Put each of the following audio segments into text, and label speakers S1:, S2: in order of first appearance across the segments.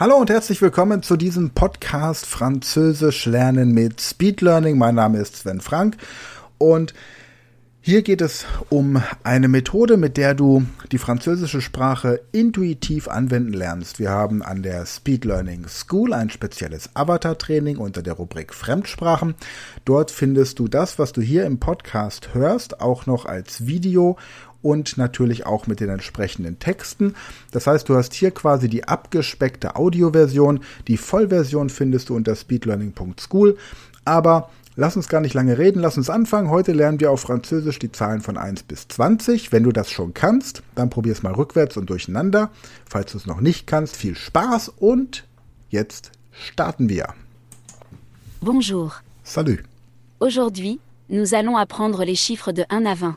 S1: Hallo und herzlich willkommen zu diesem Podcast Französisch lernen mit Speed Learning. Mein Name ist Sven Frank und hier geht es um eine Methode, mit der du die französische Sprache intuitiv anwenden lernst. Wir haben an der Speed Learning School ein spezielles Avatar-Training unter der Rubrik Fremdsprachen. Dort findest du das, was du hier im Podcast hörst, auch noch als Video und natürlich auch mit den entsprechenden Texten. Das heißt, du hast hier quasi die abgespeckte Audioversion. Die Vollversion findest du unter speedlearning.school. Aber Lass uns gar nicht lange reden, lass uns anfangen. Heute lernen wir auf Französisch die Zahlen von 1 bis 20. Wenn du das schon kannst, dann probier es mal rückwärts und durcheinander. Falls du es noch nicht kannst, viel Spaß und jetzt starten wir.
S2: Bonjour.
S1: Salut.
S2: Aujourd'hui, nous allons apprendre les chiffres de 1 à 20.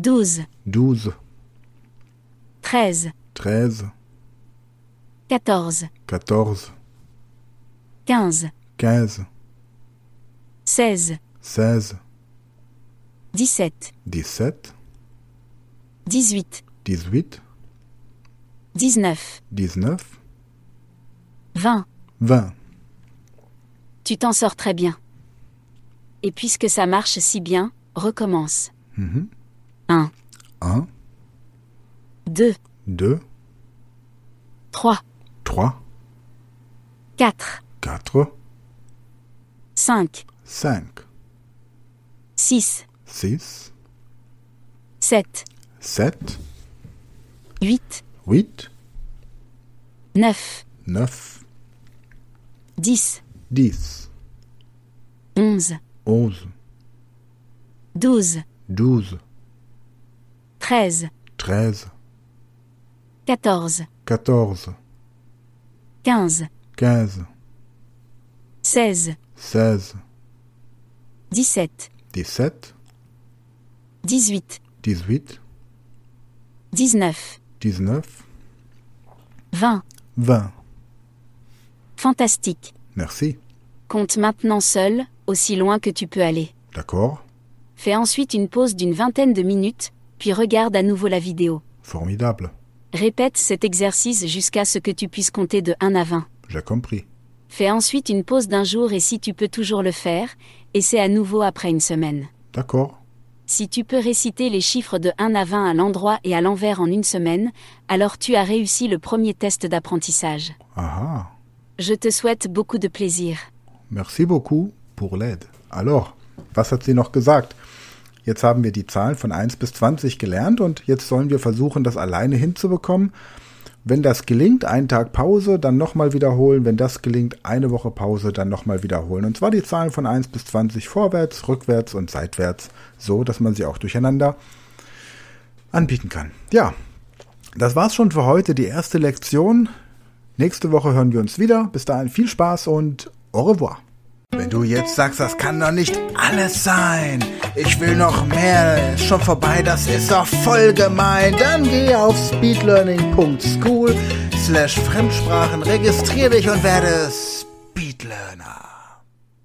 S2: Douze.
S1: Treize.
S2: Treize.
S1: Quinze.
S2: Quinze.
S1: Seize.
S2: Seize.
S1: seize
S2: sept
S1: Dix-sept.
S2: Dix-huit.
S1: Dix-huit.
S2: Dix-neuf.
S1: Dix-neuf.
S2: Vingt.
S1: Vingt.
S2: Tu t'en sors très bien. Et puisque ça marche si bien, recommence.
S1: Mm-hmm.
S2: 1,
S1: 1,
S2: 2,
S1: 2,
S2: 3,
S1: 3,
S2: 4,
S1: 4,
S2: 5,
S1: 5,
S2: 6,
S1: 6,
S2: 7,
S1: 7,
S2: 8,
S1: 8,
S2: 9,
S1: 9,
S2: 10,
S1: 10,
S2: 11,
S1: 11,
S2: 12,
S1: 12,
S2: 13
S1: 13
S2: 14 15
S1: 15
S2: 16 17 18 19 20
S1: 20
S2: Fantastique.
S1: Merci.
S2: Compte maintenant seul, aussi loin que tu peux aller.
S1: D'accord.
S2: Fais ensuite une pause d'une vingtaine de minutes puis regarde à nouveau la vidéo.
S1: Formidable.
S2: Répète cet exercice jusqu'à ce que tu puisses compter de 1 à 20.
S1: J'ai compris.
S2: Fais ensuite une pause d'un jour et si tu peux toujours le faire, essaie à nouveau après une semaine.
S1: D'accord.
S2: Si tu peux réciter les chiffres de 1 à 20 à l'endroit et à l'envers en une semaine, alors tu as réussi le premier test d'apprentissage.
S1: Ah, ah.
S2: Je te souhaite beaucoup de plaisir.
S1: Merci beaucoup pour l'aide. Alors, was hat sie noch gesagt? Jetzt haben wir die Zahlen von 1 bis 20 gelernt und jetzt sollen wir versuchen, das alleine hinzubekommen. Wenn das gelingt, einen Tag Pause, dann nochmal wiederholen. Wenn das gelingt, eine Woche Pause, dann nochmal wiederholen. Und zwar die Zahlen von 1 bis 20 vorwärts, rückwärts und seitwärts, so dass man sie auch durcheinander anbieten kann. Ja, das war's schon für heute, die erste Lektion. Nächste Woche hören wir uns wieder. Bis dahin viel Spaß und au revoir. Wenn du jetzt sagst, das kann doch nicht alles sein, ich will noch mehr, ist schon vorbei, das ist doch voll gemein, dann geh auf speedlearning.school slash Fremdsprachen, registrier dich und werde Speedlearner.